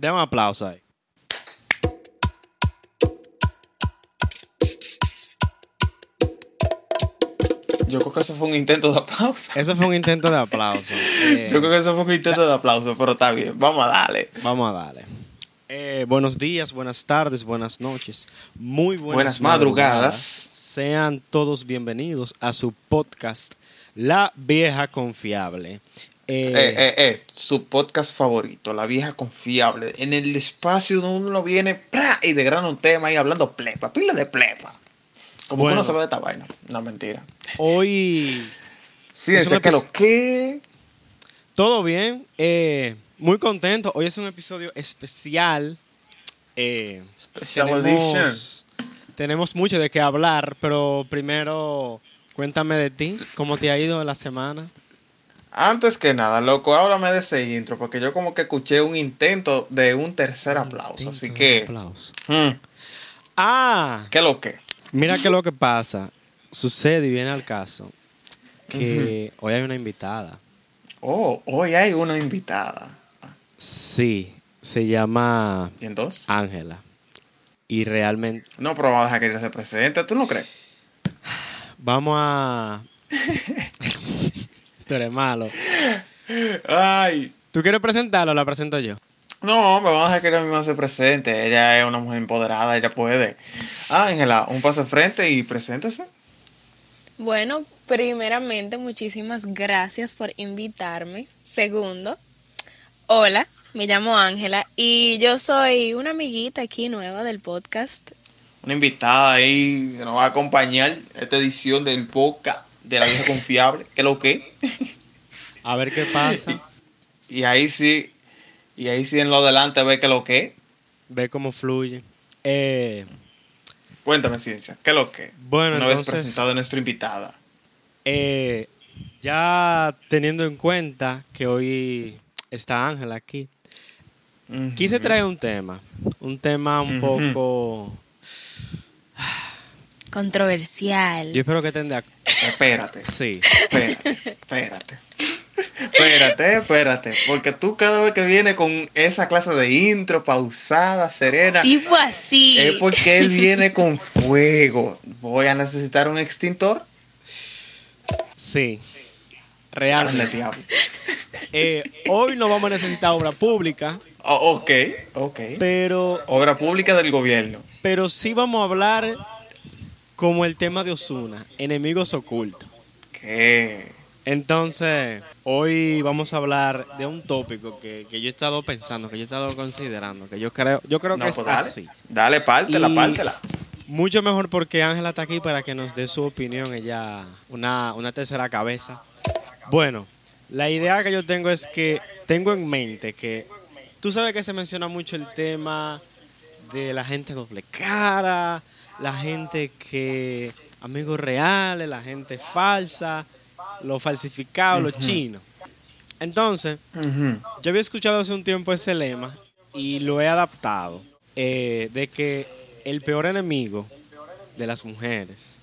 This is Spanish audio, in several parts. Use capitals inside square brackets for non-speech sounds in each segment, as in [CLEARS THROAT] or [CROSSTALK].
Dame un aplauso ahí. Yo creo que eso fue un intento de aplauso. Eso fue un intento de aplauso. Eh, [LAUGHS] Yo creo que eso fue un intento de aplauso, pero está bien. Vamos a darle. Vamos a darle. Eh, buenos días, buenas tardes, buenas noches, muy buenas, Buenas madrugadas. Sean todos bienvenidos a su podcast, La Vieja Confiable. Eh, Eh, eh, eh, su podcast favorito, La Vieja Confiable. En el espacio donde uno viene ¡pra! y de gran un tema y hablando plepa, pila de plepa. Como Bueno. que uno sabe de esta vaina. No, mentira. Hoy [LAUGHS] Sí, Es que lo que. todo bien, eh, muy contento. Hoy es un episodio especial. Eh, Special edition. tenemos, tenemos mucho de qué hablar, pero primero cuéntame de ti, cómo te ha ido la semana. Antes que nada, loco, háblame de ese intro, porque yo como que escuché un intento de un tercer aplauso. Así que. aplauso. hmm, Ah, ¿Qué lo que? mira que lo que pasa. Sucede y viene al caso que hoy hay una invitada. Oh, hoy hay una invitada. Sí, se llama ¿Y entonces? Ángela. Y realmente No, pero a dejar que ella se presente, ¿tú no crees? vamos a... [LAUGHS] Tú eres malo. Ay. ¿Tú quieres presentarlo o la presento yo? No, vamos a dejar que ella misma se presente. Ella es una mujer empoderada, ella puede. Ángela, un paso al frente y preséntese. Bueno, primeramente, muchísimas gracias por invitarme. Segundo, hola, me llamo Ángela y yo soy una amiguita aquí nueva del podcast. Una invitada ahí que nos va a acompañar esta edición del podcast de la vieja confiable. ¿Qué lo que? A ver qué pasa. [LAUGHS] Y ahí sí, y ahí sí en lo adelante ve que lo que. Ve cómo fluye. Eh, Cuéntame, ciencia, ¿qué lo que? Bueno, Una vez entonces- presentado a nuestra invitada. eh, ya teniendo en cuenta que hoy está Ángela aquí, quise traer un tema. Un tema un poco... Controversial. Yo espero que estén de ac- Espérate. Sí. Espérate, espérate. Espérate, espérate. Porque tú cada vez que vienes con esa clase de intro pausada, serena, Tipo así. es porque él viene con fuego. Voy a necesitar un extintor. Sí. Diablo. Eh, hoy no vamos a necesitar obra pública, Oh, ok, ok. pero, Obra pública del gobierno. pero sí vamos a hablar como el tema de Osuna, enemigos ocultos. ¿Qué? Entonces, hoy vamos a hablar de un tópico que, que yo he estado pensando, que yo he estado considerando, que yo creo, yo creo que No, es pues dale. así. Dale, pártela, Y- pártela. Mucho mejor porque Ángela está aquí para que nos dé su opinión, ella, una, una tercera cabeza. Bueno, la idea que yo tengo es que tengo en mente que tú sabes que se menciona mucho el tema de la gente doble cara, la gente que amigos reales, la gente falsa, los falsificados, los chinos. Entonces, yo había escuchado hace un tiempo ese lema y lo he adaptado eh, de que el peor enemigo de las mujeres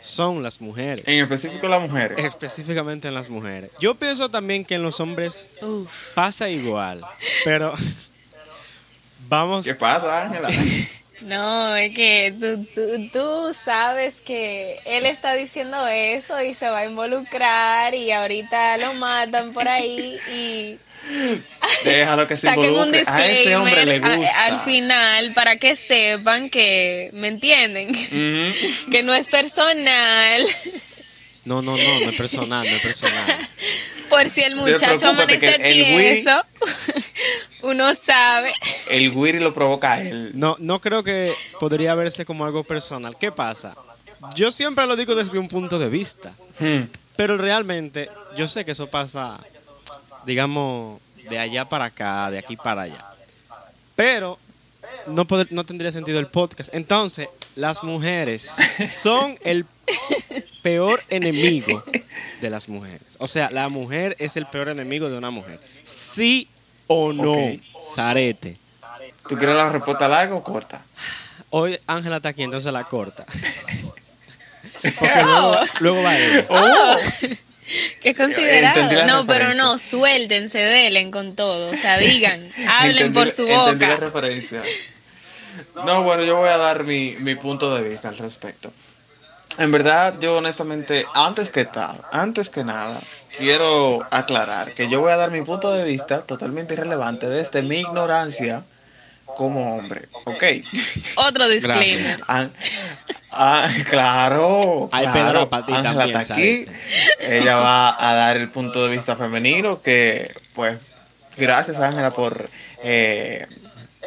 son las mujeres, En específico las mujeres. específicamente en las mujeres. Yo pienso también que en los hombres Uf. pasa igual, pero [LAUGHS] vamos, ¿Qué pasa, Ángela? [LAUGHS] No, es que tú, tú, tú sabes que él está diciendo eso y se va a involucrar y ahorita lo matan por ahí y [LAUGHS] Déjalo que se saquen un involucre. A ese hombre le disclaimer a- gusta. al final para que sepan que, ¿me entienden? [LAUGHS] Que no es personal. no, no, no, no es personal, no es personal. [LAUGHS] Por si el muchacho amanece tieso, uno sabe. El Wiri lo provoca a él. No, no creo que podría verse como algo personal. ¿Qué pasa? Yo siempre lo digo desde un punto de vista. Hmm. Pero realmente yo sé que eso pasa, digamos, de allá para acá, de aquí para allá. Pero no, poder- no tendría sentido el podcast. Entonces, las mujeres son el peor enemigo de las mujeres. O sea, la mujer es el peor enemigo de una mujer. Sí o no, Ok. Zarete. ¿Tú quieres la respuesta larga o corta? Hoy Ángela está aquí, entonces la corta. [LAUGHS] Porque luego, luego va ella. Oh. [LAUGHS] Qué considerado. No, pero no, suéltense, delen con todo. O sea, digan, [LAUGHS] hablen por su boca. Entendí la referencia. No, bueno, yo voy a dar mi, mi punto de vista al respecto. En verdad, yo honestamente, antes que tal, antes que nada, quiero aclarar que yo voy a dar mi punto de vista totalmente irrelevante desde mi ignorancia como hombre, ¿ok? Otro disclaimer. Ah, ah, claro, Hay claro. Pedro Ángela está aquí. Ella va a dar el punto de vista femenino que, pues, gracias Ángela por eh,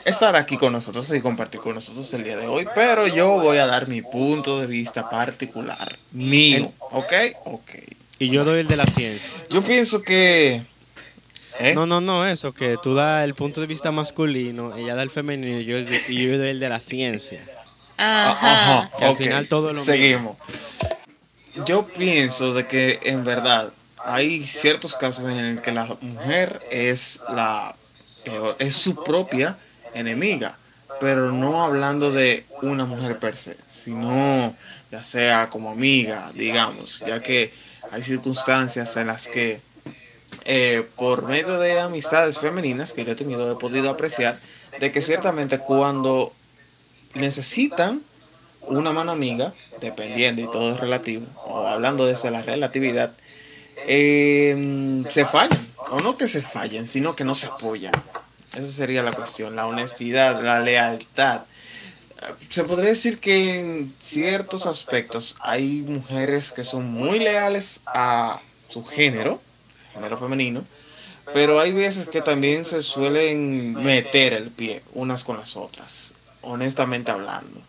estar aquí con nosotros y compartir con nosotros el día de hoy. Pero yo voy a dar mi punto de vista particular, mío, ¿ok? Ok. Y yo doy el de la ciencia. Yo pienso que... ¿eh? No, no, no, eso, que tú das el punto de vista masculino, ella da el femenino y yo, y yo doy el de la ciencia. Ajá. Ajá, Que al final todo lo Seguimos. Yo pienso de que en verdad hay ciertos casos en el que la mujer es la peor, es su propia enemiga, pero no hablando de una mujer per se, sino ya sea como amiga, digamos, ya que hay circunstancias en las que eh, por medio de amistades femeninas que yo he tenido he podido apreciar de que ciertamente cuando necesitan una mano amiga, dependiendo y todo es relativo, o hablando desde la relatividad, eh, se fallan, o no que se fallen, sino que no se apoyan. Esa sería la cuestión, la honestidad, la lealtad. Se podría decir que en ciertos aspectos hay mujeres que son muy leales a su género, género femenino, pero hay veces que también se suelen meter el pie unas con las otras, honestamente hablando.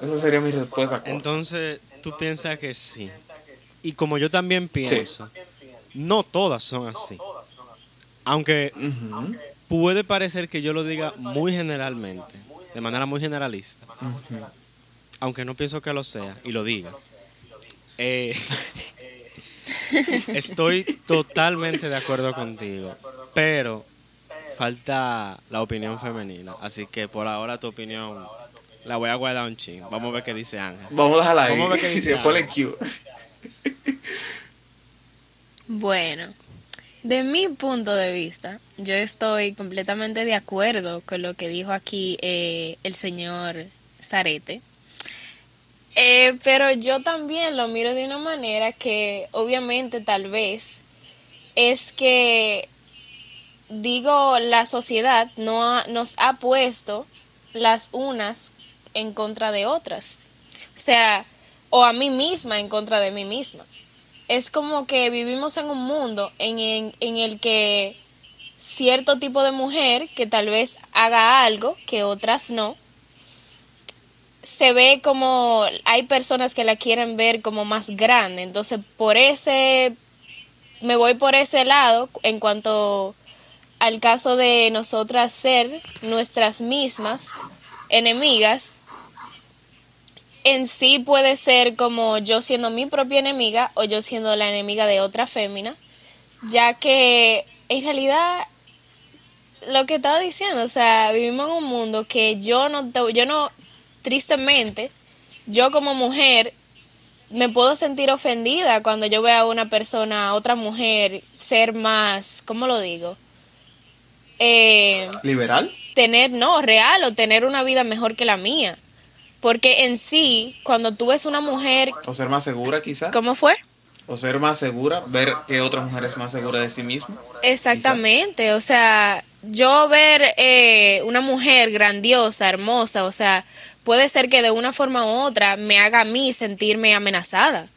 Esa sería mi respuesta. corta. Entonces, tú piensas que sí. Y como yo también pienso, no todas son así. Aunque puede parecer que yo lo diga muy generalmente, de manera muy generalista, aunque no pienso que lo sea, y lo diga. Eh, [LAUGHS] estoy totalmente de acuerdo contigo, pero falta la opinión femenina. Así que por ahora tu opinión la voy a guardar un ching. Vamos a ver qué dice Ángel. Vamos a dejarla ahí. Vamos a ver qué [LAUGHS] dice. Q. Bueno, de mi punto de vista, yo estoy completamente de acuerdo con lo que dijo aquí eh, el señor Zarete. Eh, pero yo también lo miro de una manera que obviamente tal vez es que digo la sociedad no ha- nos ha puesto las unas en contra de otras. O sea, o a mí misma en contra de mí misma. Es como que vivimos en un mundo en, en, en el que cierto tipo de mujer que tal vez haga algo que otras no, se ve como hay personas que la quieren ver como más grande. Entonces, por ese, me voy por ese lado en cuanto al caso de nosotras ser nuestras mismas enemigas. En sí puede ser como yo siendo mi propia enemiga o yo siendo la enemiga de otra fémina, ya que en realidad lo que estaba diciendo, o sea, vivimos en un mundo que yo no, yo no, tristemente, yo como mujer me puedo sentir ofendida cuando yo veo a una persona, a otra mujer, ser más, ¿cómo lo digo? Eh, ¿Liberal? tener, no, real o tener una vida mejor que la mía. Porque en sí, cuando tú ves una mujer, ¿O ser más segura quizá? ¿cómo fue? ¿O ser más segura? ¿Ver que otra mujer es más segura de sí misma? Exactamente, o sea, yo ver eh, una mujer grandiosa, hermosa, o sea, puede ser que de una forma u otra me haga a mí sentirme amenazada.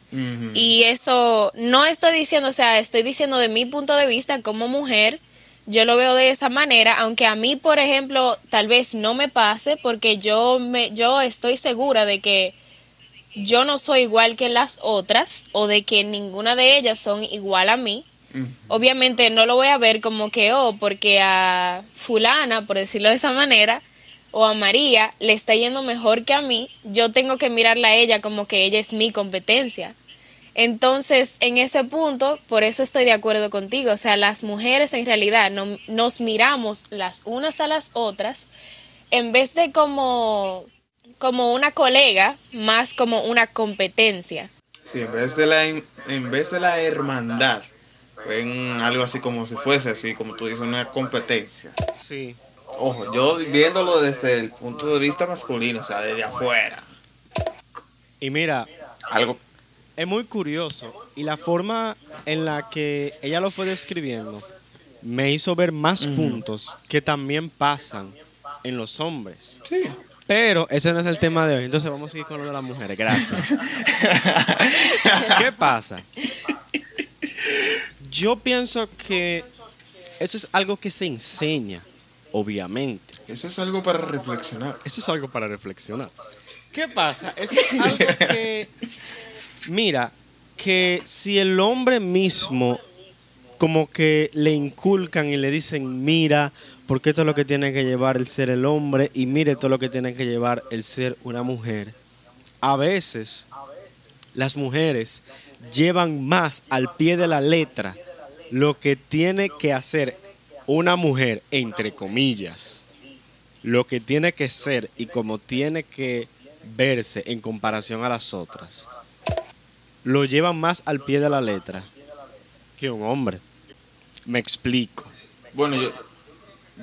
Y eso no estoy diciendo, o sea, estoy diciendo de mi punto de vista como mujer, yo lo veo de esa manera, aunque a mí, por ejemplo, tal vez no me pase porque yo me yo estoy segura de que yo no soy igual que las otras o de que ninguna de ellas son igual a mí. Obviamente no lo voy a ver como que, oh, porque a fulana, por decirlo de esa manera, o a María le está yendo mejor que a mí, yo tengo que mirarla a ella como que ella es mi competencia. Entonces, en ese punto, por eso estoy de acuerdo contigo. O sea, las mujeres en realidad no, nos miramos las unas a las otras en vez de como, como una colega, más como una competencia. Sí, en vez de la, en vez de la hermandad, ven algo así como si fuese así, como tú dices, una competencia. Sí. Ojo, yo viéndolo desde el punto de vista masculino, o sea, desde afuera. Y mira, Algo. Es muy curioso. Y la forma en la que ella lo fue describiendo me hizo ver más puntos que también pasan en los hombres. Sí. Pero ese no es el tema de hoy. Entonces vamos a seguir con lo de las mujeres. Gracias. [LAUGHS] ¿Qué pasa? Yo pienso que eso es algo que se enseña, obviamente. Eso es algo para reflexionar. Eso es algo para reflexionar. ¿Qué pasa? Eso es algo que, mira, que si el hombre mismo como que le inculcan y le dicen, mira, porque esto es lo que tiene que llevar el ser el hombre y mire todo lo que tiene que llevar el ser una mujer. A veces las mujeres llevan más al pie de la letra lo que tiene que hacer una mujer, entre comillas, lo que tiene que ser y como tiene que verse en comparación a las otras, lo llevan más al pie de la letra que un hombre. Me explico, Bueno, yo,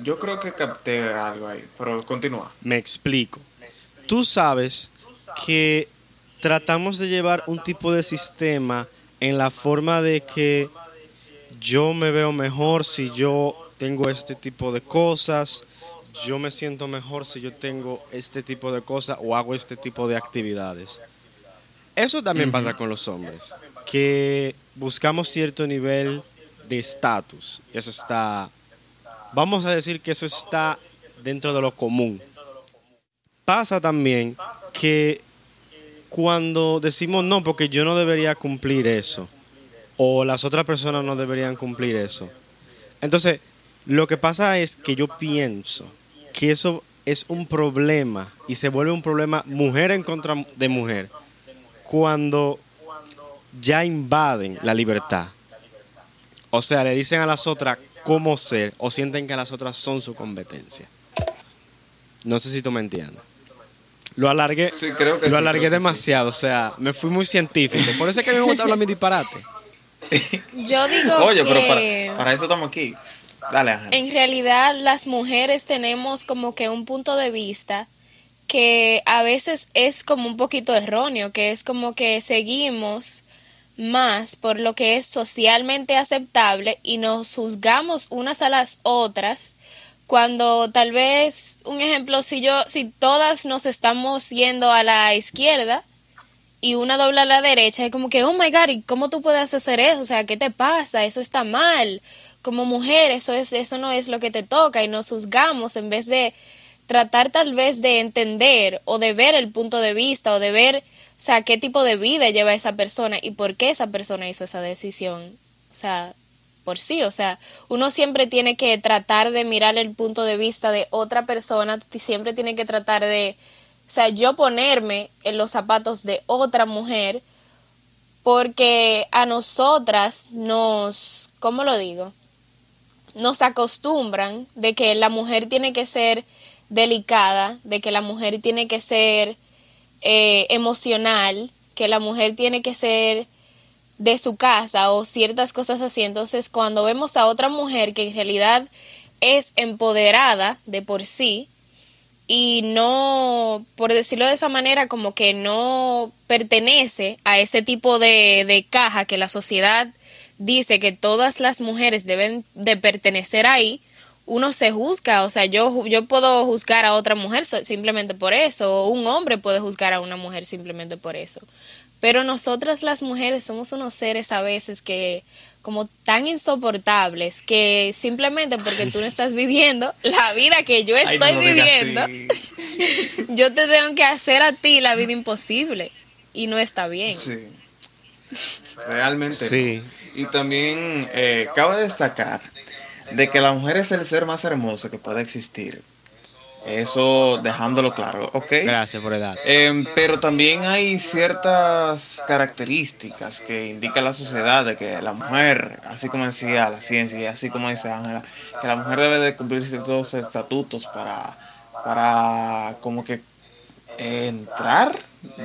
yo creo que capté algo ahí, pero continúa. me explico. Tú sabes que tratamos de llevar un tipo de sistema en la forma de que yo me veo mejor si yo tengo este tipo de cosas, yo me siento mejor si yo tengo este tipo de cosas o hago este tipo de actividades. Eso también pasa con los hombres, que buscamos cierto nivel de estatus. Eso está, vamos a decir que eso está dentro de lo común. Pasa también que cuando decimos no, porque yo no debería cumplir eso, o las otras personas no deberían cumplir eso. Entonces, lo que pasa es que yo pienso que eso es un problema y se vuelve un problema mujer en contra de mujer cuando ya invaden la libertad. O sea, le dicen a las otras cómo ser o sienten que las otras son su competencia. No sé si tú me entiendes. Lo alargué, Sí, creo que lo sí, alargué creo que sí. demasiado, o sea, me fui muy científico. Por eso es que a mí me gusta hablar mi disparate. [LAUGHS] Yo digo Oye, que pero para, para eso estamos aquí. Dale, Ángel. en realidad las mujeres tenemos como que un punto de vista que a veces es como un poquito erróneo, que es como que seguimos más por lo que es socialmente aceptable y nos juzgamos unas a las otras cuando tal vez un ejemplo si yo si todas nos estamos yendo a la izquierda y una dobla a la derecha es como que oh my god ¿y cómo tú puedes hacer eso? o sea ¿qué te pasa? eso está mal como mujer eso es eso no es lo que te toca y nos juzgamos en vez de tratar tal vez de entender o de ver el punto de vista o de ver o sea qué tipo de vida lleva esa persona y por qué esa persona hizo esa decisión o sea por sí, o sea, uno siempre tiene que tratar de mirar el punto de vista de otra persona, siempre tiene que tratar de, o sea, yo ponerme en los zapatos de otra mujer, porque a nosotras nos, ¿cómo lo digo? Nos acostumbran de que la mujer tiene que ser delicada, de que la mujer tiene que ser eh, emocional, que la mujer tiene que ser de su casa o ciertas cosas así. Entonces, cuando vemos a otra mujer que en realidad es empoderada de por sí y no, por decirlo de esa manera, como que no pertenece a ese tipo de, de caja que la sociedad dice que todas las mujeres deben de pertenecer ahí, uno se juzga, o sea, yo, yo puedo juzgar a otra mujer simplemente por eso, o un hombre puede juzgar a una mujer simplemente por eso. Pero nosotras las mujeres somos unos seres a veces que como tan insoportables que simplemente porque tú no estás viviendo [LAUGHS] la vida que yo Ay, no estoy viviendo, [LAUGHS] yo te tengo que hacer a ti la vida imposible y no está bien. Sí. Realmente. Sí. Y también eh, cabe destacar de que la mujer es el ser más hermoso que puede existir. Eso dejándolo claro, ¿ok? Gracias por el dato. Em, pero también hay ciertas características que indica la sociedad de que la mujer, así como decía la ciencia y así como dice Ángela, que la mujer debe de cumplir ciertos estatutos para, para como que entrar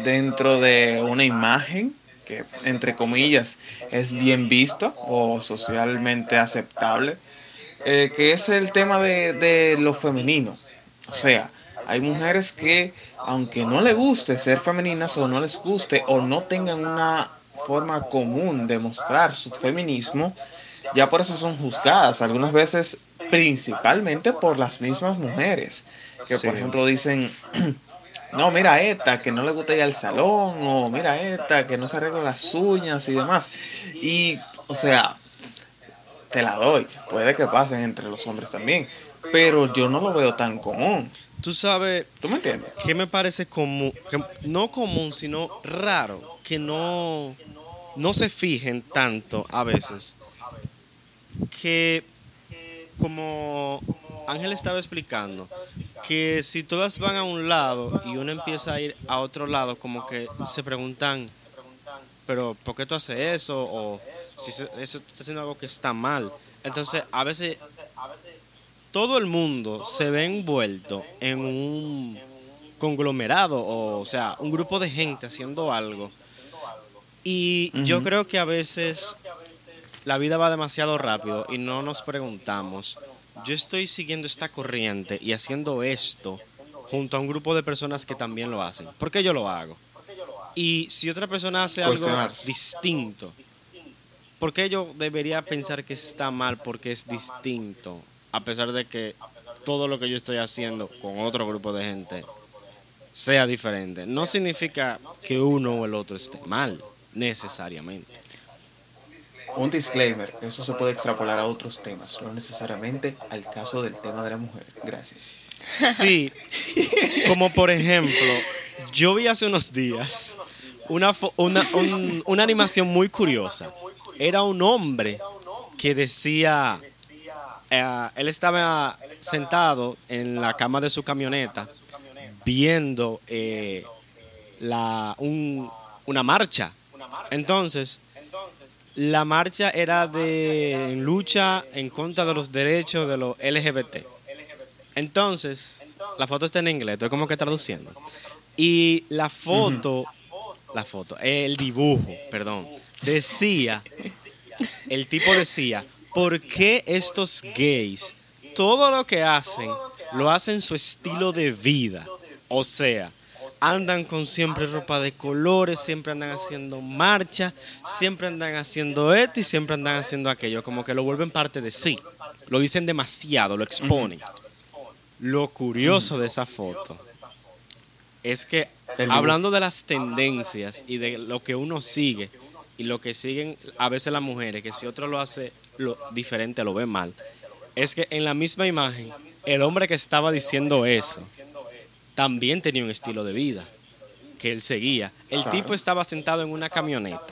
dentro de una imagen que, entre comillas, es bien visto o socialmente aceptable, eh, que es el tema de, de lo femenino. O sea, hay mujeres que, aunque no les guste ser femeninas o no les guste o no tengan una forma común de mostrar su feminismo, ya por eso son juzgadas, algunas veces principalmente por las mismas mujeres, que por ejemplo dicen, [CLEARS THROAT] no, mira esta, que no le gusta ir al salón, o mira esta, que no se arregla las uñas y demás. Y, o sea, te la doy, puede que pasen entre los hombres también, pero yo no lo veo tan común. Tú sabes, ¿Tú me entiendes? ¿qué me parece común? Que, no común, sino raro, que no, no se fijen tanto a veces. Que, como Ángel estaba explicando, que si todas van a un lado y uno empieza a ir a otro lado, como que se preguntan, pero ¿por qué tú haces eso? O si eso estás haciendo algo que está mal. Entonces, a veces todo el mundo se ve envuelto en un conglomerado, o, o sea, un grupo de gente haciendo algo. Y yo creo que a veces la vida va demasiado rápido y no nos preguntamos, yo estoy siguiendo esta corriente y haciendo esto junto a un grupo de personas que también lo hacen. ¿Por qué yo lo hago? Y si otra persona hace algo distinto, ¿por qué yo debería pensar que está mal porque es distinto? A pesar de que todo lo que yo estoy haciendo con otro grupo de gente sea diferente. No significa que uno o el otro esté mal, necesariamente. Un disclaimer, eso se puede extrapolar a otros temas, no necesariamente al caso del tema de la mujer. Gracias. Sí, como por ejemplo, yo vi hace unos días una, una, un- una animación muy curiosa. Era un hombre que decía, eh, él estaba sentado en la cama de su camioneta viendo eh, la, un- una marcha. Entonces, la marcha era de lucha en contra de los derechos de los LGBT. Entonces, la foto está en inglés, estoy como que traduciendo. Y la foto, la foto, el dibujo, perdón, decía, el tipo decía, ¿por qué estos gays, todo lo que hacen, lo hacen su estilo de vida? O sea, andan con siempre ropa de colores, siempre andan haciendo marcha, siempre andan haciendo esto y siempre andan haciendo aquello, como que lo vuelven parte de sí. Lo dicen demasiado, lo exponen. Lo curioso de esa foto es que. Hablando de las tendencias y de lo que uno sigue y lo que siguen a veces las mujeres, que si otro lo hace lo diferente lo ve mal, es que en la misma imagen el hombre que estaba diciendo eso también tenía un estilo de vida que él seguía. El Claro. tipo estaba sentado en una camioneta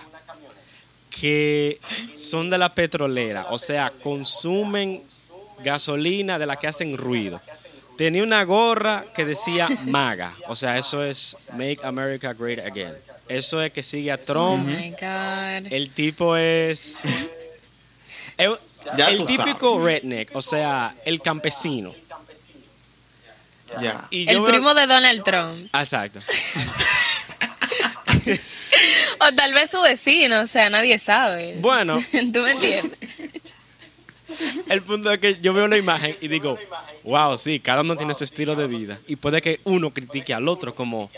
que son de la petrolera, o sea, consumen gasolina de la que hacen ruido. Tenía una gorra que decía MAGA, o sea, eso es Make America Great Again. Eso es que sigue a Oh Trump. my God. El tipo es, el típico redneck, o sea, el campesino. Ya. Y El primo de Donald Trump. Exacto. [LAUGHS] O tal vez su vecino, o sea, nadie sabe. Bueno, [LAUGHS] ¿Tú me entiendes? el punto es que yo veo la imagen y digo, wow, sí, cada uno tiene su estilo de vida. Y puede que uno critique al otro como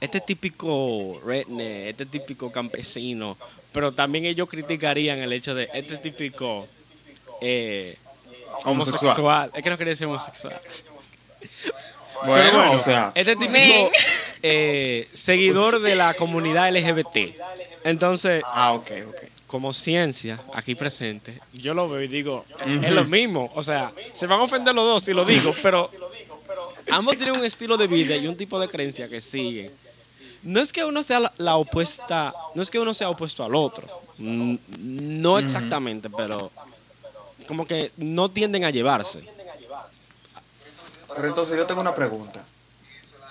este típico redneck, este típico campesino. Pero también ellos criticarían el hecho de este típico eh, Homosexual. homosexual. Es que no quería decir homosexual. Bueno, Pero o sea, este típico eh, seguidor de la comunidad LGBT. Entonces, ah, ok, ok. Como ciencia aquí presente, yo lo veo y digo, es lo mismo. O sea, se van a ofender los dos si lo digo, pero ambos tienen un estilo de vida y un tipo de creencia que siguen. No es que uno sea la, la opuesta, no es que uno sea opuesto al otro. Mm, No exactamente, pero como que no tienden a llevarse. Pero entonces yo tengo una pregunta.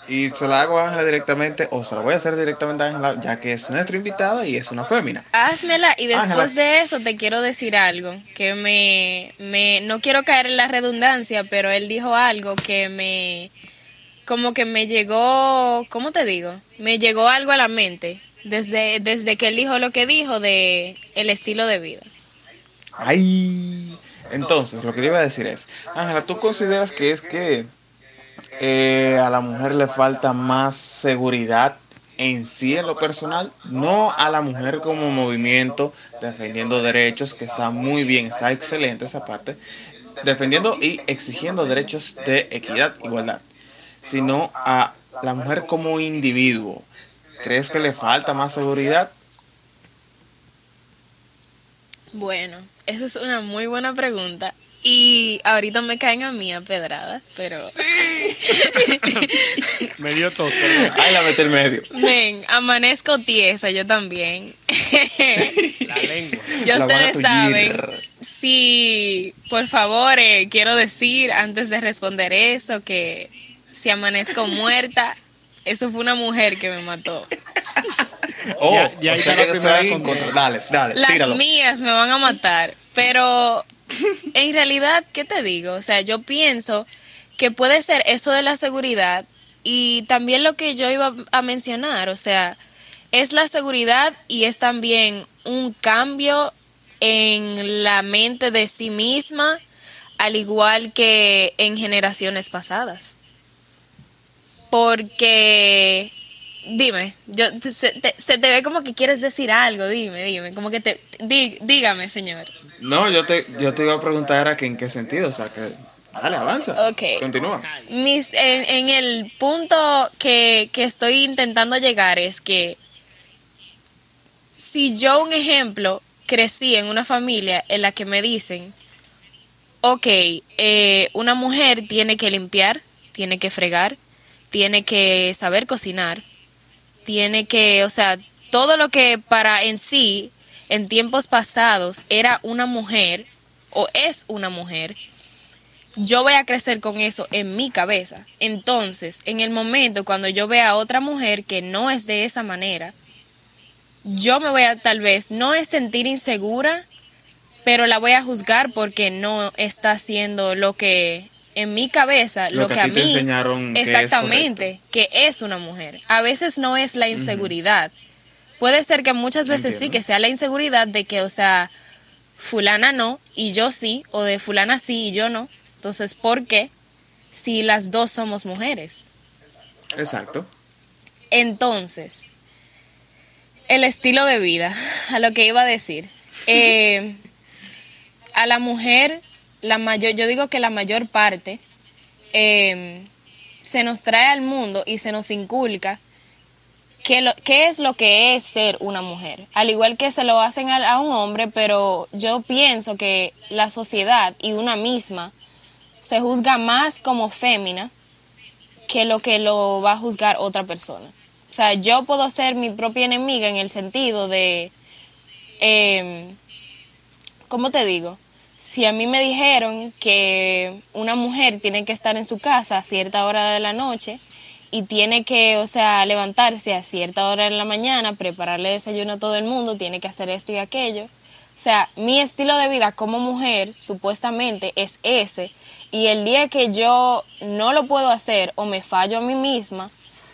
Y se la hago a Ángela directamente, o se la voy a hacer directamente a Ángela, ya que es nuestra invitada y es una fémina. Házmela y después de eso te quiero decir algo que me, me no quiero caer en la redundancia, pero él dijo algo que me como que me llegó, ¿cómo te digo? Me llegó algo a la mente desde, desde que él dijo lo que dijo de el estilo de vida. Ay, entonces lo que le iba a decir es, Ángela, ¿tú consideras que es que eh, a la mujer le falta más seguridad en sí en lo personal, no a la mujer como movimiento defendiendo derechos, que está muy bien, está excelente esa parte, defendiendo y exigiendo derechos de equidad, igualdad, sino a la mujer como individuo. ¿Crees que le falta más seguridad? Bueno, esa es una muy buena pregunta. Y ahorita me caen a mí a pedradas, pero. [LAUGHS] Me dio tos. Ay, la metí en medio. Men, amanezco tiesa, yo también. La lengua. Ya ustedes saben. Sí, por favor, eh, quiero decir antes de responder eso que si amanezco [LAUGHS] muerta, eso fue una mujer que me mató. Oh, Ya- ya o ahí sea está la primera ahí Dale, dale, Las tíralo. mías me van a matar, pero en realidad, ¿qué te digo? O sea, yo pienso que puede ser eso de la seguridad y también lo que yo iba a mencionar, o sea, es la seguridad y es también un cambio en la mente de sí misma, al igual que en generaciones pasadas. Porque, dime, yo, se, te, ve como que quieres decir algo, dime, dime, como que te, di- dígame, señor. No, yo te, yo te iba a preguntar a que en qué sentido, o sea, que dale, avanza. Ok. Continúa. Mis, en, en el punto que, que estoy intentando llegar es que si yo, un ejemplo, crecí en una familia en la que me dicen, ok, eh, una mujer tiene que limpiar, tiene que fregar, tiene que saber cocinar, tiene que, o sea, todo lo que para en sí, en tiempos pasados, era una mujer o es una mujer, yo voy a crecer con eso en mi cabeza. Entonces, en el momento cuando yo vea a otra mujer que no es de esa manera, yo me voy a tal vez no es sentir insegura, pero la voy a juzgar porque no está haciendo lo que en mi cabeza, lo, Lo que a a ti te mí enseñaron que es exactamente, que es una mujer. A veces no es la inseguridad. Puede ser que muchas veces sí que sea la inseguridad de que, o sea, fulana no y yo sí, o de fulana sí y yo no. Entonces, ¿por qué? Si las dos somos mujeres. Exacto. Entonces, el estilo de vida, [LAUGHS] a lo que iba a decir. Eh, a la mujer, la mayor, yo digo que la mayor parte eh, se nos trae al mundo y se nos inculca qué, lo, qué es lo que es ser una mujer. Al igual que se lo hacen a, un hombre, pero yo pienso que la sociedad y una misma se juzga más como fémina que lo que lo va a juzgar otra persona. O sea, yo puedo ser mi propia enemiga en el sentido de, eh, ¿cómo te digo? Si a mí me dijeron que una mujer tiene que estar en su casa a cierta hora de la noche y tiene que, o sea, levantarse a cierta hora en la mañana, prepararle desayuno a todo el mundo, tiene que hacer esto y aquello. O sea, mi estilo de vida como mujer supuestamente es ese. Y el día que yo no lo puedo hacer o me fallo a mí misma,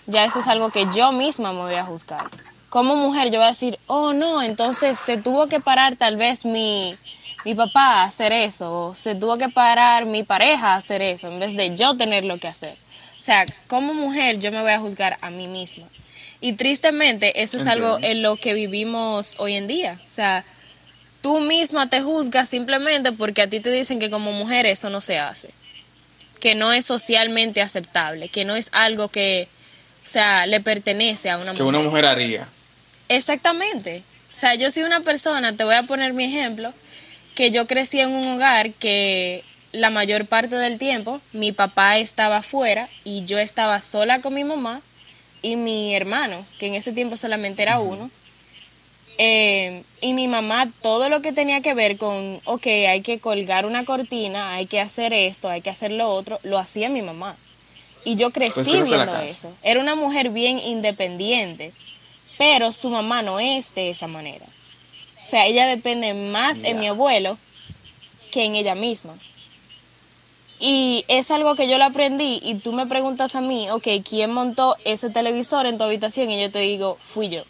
ya eso es algo que yo misma me voy a juzgar. Como mujer yo voy a decir, oh no, entonces se tuvo que parar tal vez mi, mi papá a hacer eso, o se tuvo que parar mi pareja a hacer eso, en vez de yo tenerlo que hacer. O sea, como mujer yo me voy a juzgar a mí misma. Y tristemente eso es algo en lo que vivimos hoy en día. O sea, tú misma te juzgas simplemente porque a ti te dicen que como mujer eso no se hace, que no es socialmente aceptable, que no es algo que, o sea, le pertenece a una Que mujer. una mujer haría. Exactamente. O sea, yo soy una persona, te voy a poner mi ejemplo, que yo crecí en un hogar que la mayor parte del tiempo mi papá estaba afuera y yo estaba sola con mi mamá y mi hermano, que en ese tiempo solamente era uno. Eh, y mi mamá, todo lo que tenía que ver con, ok, hay que colgar una cortina, hay que hacer esto, hay que hacer lo otro, lo hacía mi mamá. Y yo crecí Pues la viendo eso. Era una mujer bien independiente, pero su mamá no es de esa manera. O sea, ella depende más en mi abuelo que en ella misma. Y es algo que yo lo aprendí y tú me preguntas a mí, ok, ¿quién montó ese televisor en tu habitación? Y yo te digo, fui yo.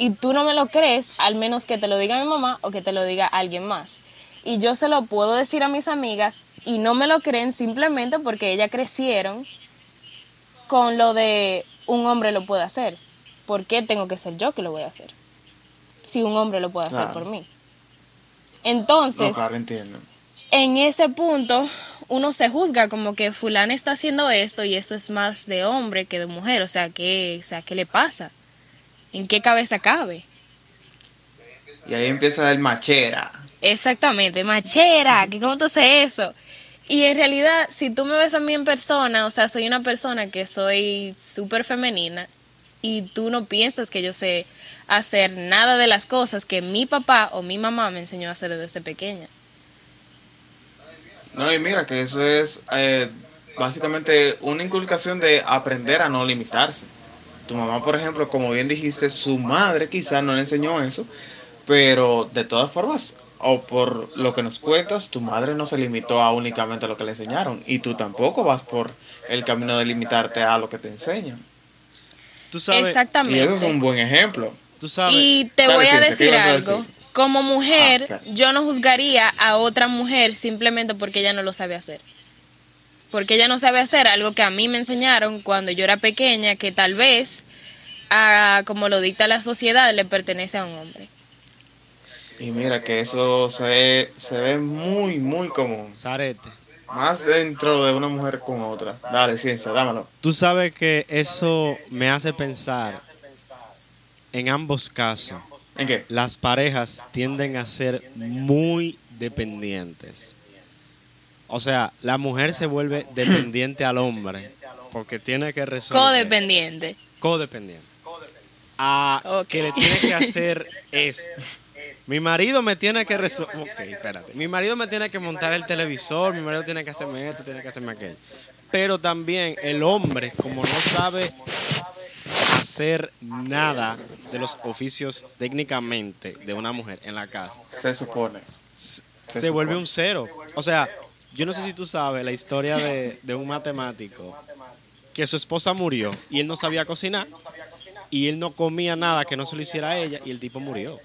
y tú no me lo crees, al menos que te lo diga mi mamá o que te lo diga alguien más. Y yo se lo puedo decir a mis amigas y no me lo creen simplemente porque ellas crecieron con lo de un hombre lo puede hacer. ¿Por qué tengo que ser yo que lo voy a hacer? Si un hombre lo puede hacer Claro. por mí. Entonces, No, claro, entiendo. en ese punto uno se juzga como que fulana está haciendo esto y eso es más de hombre que de mujer, o sea, ¿qué, o sea, ¿qué le pasa? ¿En qué cabeza cabe? Y ahí empieza el machera. Exactamente, machera, que cómo tú haces eso. Y en realidad, si tú me ves a mí en persona, o sea, soy una persona que soy súper femenina y tú no piensas que yo sé hacer nada de las cosas que mi papá o mi mamá me enseñó a hacer desde pequeña. No, y mira que eso es eh, básicamente una inculcación de aprender a no limitarse. Tu mamá, por ejemplo, como bien dijiste, su madre quizás no le enseñó eso, pero de todas formas, o por lo que nos cuentas, tu madre no se limitó a únicamente lo que le enseñaron y tú tampoco vas por el camino de limitarte a lo que te enseñan. Tú sabes, Exactamente. Y eso es un buen ejemplo. tú sabes, Y te Dale, voy a Ciencia, ¿qué decir a algo. decir? Como mujer, Ah, claro. yo no juzgaría a otra mujer simplemente porque ella no lo sabe hacer. Porque ella no sabe hacer algo que a mí me enseñaron cuando yo era pequeña, que tal vez, a, como lo dicta la sociedad, le pertenece a un hombre. Y mira que eso se, se ve muy, muy común. Zarete, Más dentro de una mujer con otra. Dale, ciencia, dámelo. tú sabes que eso me hace pensar en ambos casos. ¿En qué? Las parejas tienden a ser muy dependientes. O sea, la mujer se vuelve [CLEARS THROAT] dependiente al hombre porque tiene que resolver. Codependiente. Codependiente. A que le tiene que [LAUGHS] hacer esto. Mi marido me tiene que resolver. Ok, espérate. Mi marido me tiene que montar el televisor. Mi marido tiene que hacerme esto, tiene que hacerme aquello. Pero también el hombre, como no sabe hacer nada de los oficios técnicamente de una mujer en la casa, Se supone. se, Se se vuelve supone. un cero. O sea, yo no sé si tú sabes la historia de, de un matemático que su esposa murió y él no sabía cocinar y él no comía nada que no se lo hiciera a ella y el tipo murió.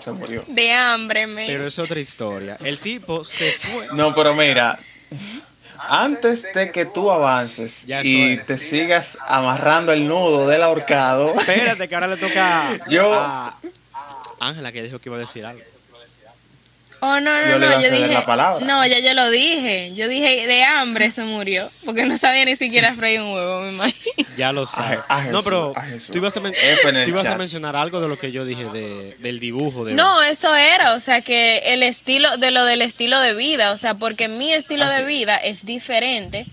Se murió. De hambre, me. Pero es otra historia. El tipo se fue. No, pero mira. Antes de que tú avances Ya y te sigas amarrando el nudo del ahorcado, Espérate que ahora le toca Yo- a Ángela que dijo que iba a decir algo. Oh, no, no, Yo le no, yo ceder dije. la palabra. No, ya yo lo dije. Yo dije de hambre se murió. Porque no sabía ni siquiera freír un huevo, me imagino. Ya lo sabes. a Jesús, no, pero a Jesús. tú ibas, a, men- tú ibas mencionar algo de lo que yo dije de, del dibujo. De, No, eso era, o sea, que el estilo, de lo del estilo de vida, o sea, porque mi estilo Así de vida es diferente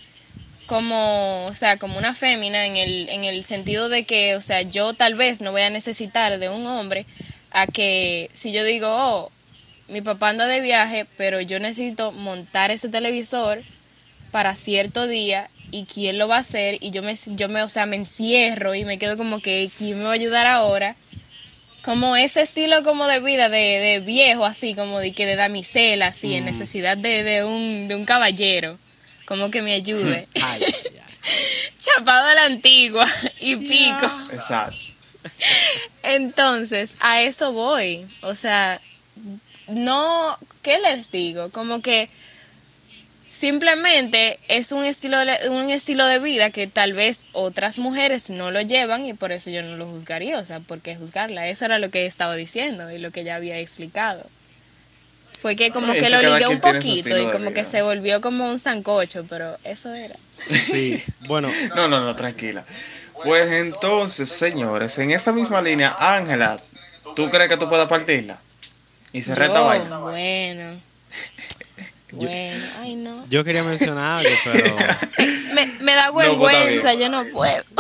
como, o sea, como una fémina en el, en el sentido de que, o sea, yo tal vez no voy a necesitar de un hombre a que si yo digo, oh, mi papá anda de viaje, pero yo necesito montar ese televisor para cierto día y quién lo va a hacer y yo me, yo me, o sea, me encierro y me quedo como que quién me va a ayudar ahora como ese estilo como de vida de, de viejo así como de que de damisela así en necesidad de, de un de un caballero como que me ayude. [LAUGHS] Ay, ay, ay. [LAUGHS] chapado a la antigua y pico. Exacto. entonces a eso voy. O sea no qué les digo como que simplemente es un estilo de, un estilo de vida que tal vez otras mujeres no lo llevan y por eso yo no lo juzgaría o sea por qué juzgarla eso era lo que estaba diciendo y lo que ya había explicado. Fue que como No, que lo ligué un poquito y como que se volvió como un sancocho pero eso era. Sí, bueno, [LAUGHS] No, no, no, tranquila. Pues entonces, señores, en esta misma línea, Ángela, ¿tú crees que tú puedas partirla? Y se reta [LAUGHS] Yo, vaina. bueno bueno ay no yo quería mencionar algo, pero [LAUGHS] me, me da pues, vergüenza yo no puedo [LAUGHS]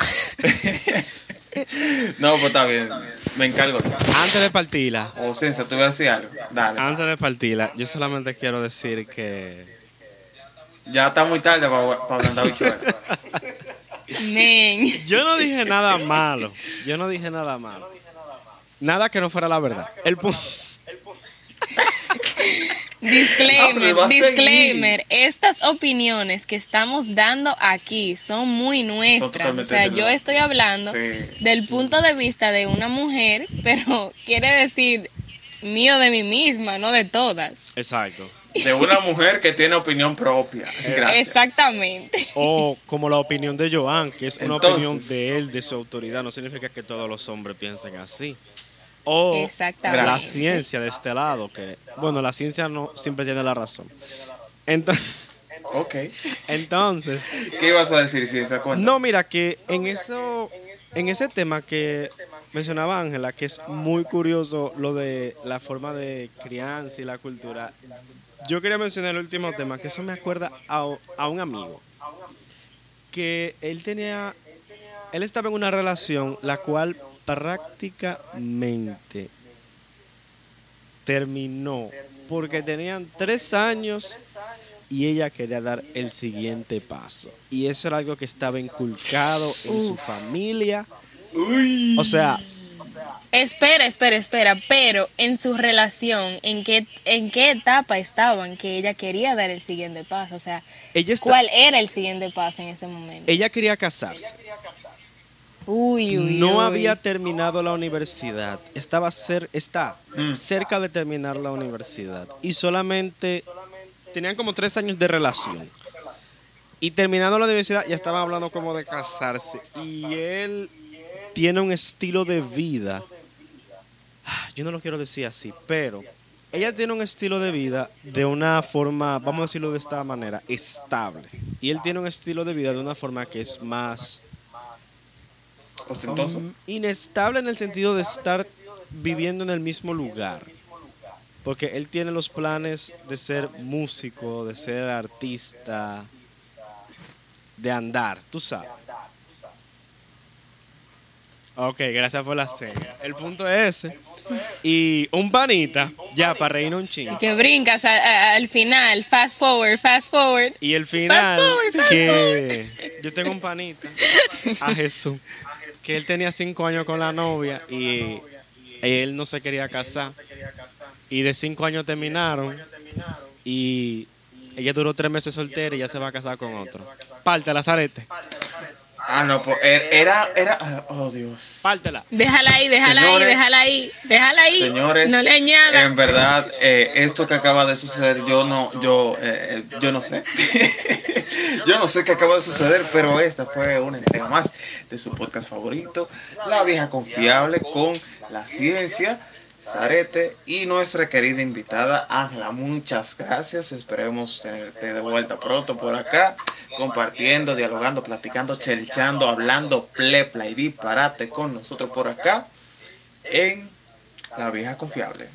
No, pues está bien. Me encargo. antes de partirla, O ciencia, tú vas a decir algo. Dale. antes de partirla, yo solamente quiero decir que Ya está muy tarde para, para ablandar bichuela. Men. yo no dije nada malo. Yo no dije nada malo. Nada que no fuera la verdad. El punto [LAUGHS] Disclaimer, disclaimer. Estas opiniones que estamos dando aquí son muy nuestras. O sea, yo estoy hablando Sí. del punto de vista de una mujer, pero [LAUGHS] quiere decir mío de mí misma, no de todas. Exacto. De una mujer que tiene opinión propia. Gracias. Exactamente. O como la opinión de Joan, que es una Entonces- opinión de él, de su autoridad, no significa que todos los hombres piensen así. O Exactamente. la ciencia de este lado, que, bueno, la ciencia no siempre tiene la razón. Entonces, [LAUGHS] Ok. entonces ¿Qué ibas a decir cuenta? no, mira, que en eso, en ese tema que mencionaba Ángela, que es muy curioso lo de la forma de crianza y la cultura, yo quería mencionar el último tema, que eso me acuerda a, a un amigo, que él tenía, él estaba en una relación la cual prácticamente terminó porque tenían tres años y ella quería dar el siguiente paso. Y eso era algo que estaba inculcado en su familia. Uy. O sea, Espera, espera, espera, pero en su relación, ¿en qué, ¿en qué etapa estaban que ella quería dar el siguiente paso? O sea, ella, está- ¿cuál era el siguiente paso en ese momento? ella quería casarse. Uy, uy, No uy. había terminado la universidad. Estaba cer está Mm. cerca de terminar la universidad. Y solamente tenían como tres años de relación. Y terminando la universidad ya estaban hablando como de casarse. Y él tiene un estilo de vida. Ah, Yo no lo quiero decir así, pero ella tiene un estilo de vida de una forma, vamos a decirlo de esta manera, estable. Y él tiene un estilo de vida de una forma que es más Ostentoso. Inestable en el sentido de estar viviendo en el mismo lugar. Porque él tiene los planes de ser músico, de ser artista, de andar, tú sabes. Ok, gracias por la seña. El punto es ese. Y un panita, ya, para reírnos un chingo. Que brincas al final, fast forward, fast forward. Y el final, forward, fast que yo tengo un panita, a Jesús, que él tenía cinco años con la novia y él no se quería casar. Y de cinco años terminaron y ella duró tres meses soltera y ya se va a casar con otro. Pártela, Zarete. Ah, no, pues era, era, ah, oh Dios. Pártela. Déjala ahí, déjala Señores, ahí, déjala ahí, déjala ahí. Señores, no le añada. en verdad, eh, esto que acaba de suceder, yo no, yo, eh, yo no sé. [LAUGHS] yo no sé qué acaba de suceder, pero esta fue una entrega más de su podcast favorito, La Vieja Confiable, con la ciencia, Zarete y nuestra querida invitada Ángela. Muchas gracias. Esperemos tenerte de vuelta pronto por acá, compartiendo, dialogando, platicando, chelchando, hablando plepla y disparate con nosotros por acá en La Vieja Confiable.